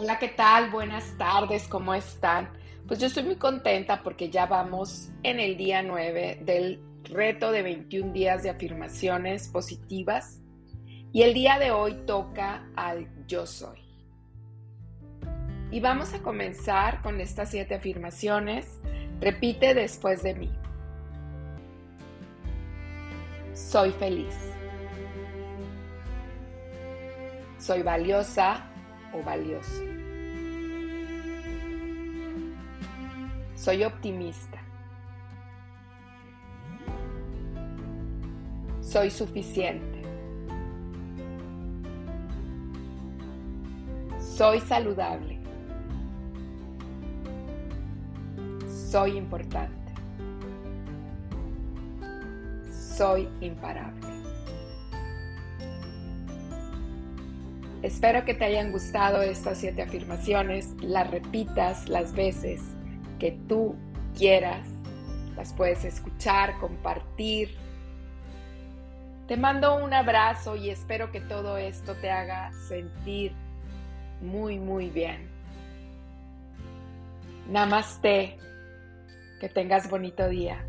Hola, ¿qué tal? Buenas tardes, ¿cómo están? Pues yo estoy muy contenta porque ya vamos en el día 9 del reto de 21 días de afirmaciones positivas y el día de hoy toca al yo soy. Y vamos a comenzar con estas siete afirmaciones. Repite después de mí. Soy feliz. Soy valiosa o valioso. Soy optimista. Soy suficiente. Soy saludable. Soy importante. Soy imparable. Espero que te hayan gustado estas siete afirmaciones, las repitas las veces que tú quieras, las puedes escuchar, compartir. Te mando un abrazo y espero que todo esto te haga sentir muy, muy bien. Namaste. Que tengas bonito día.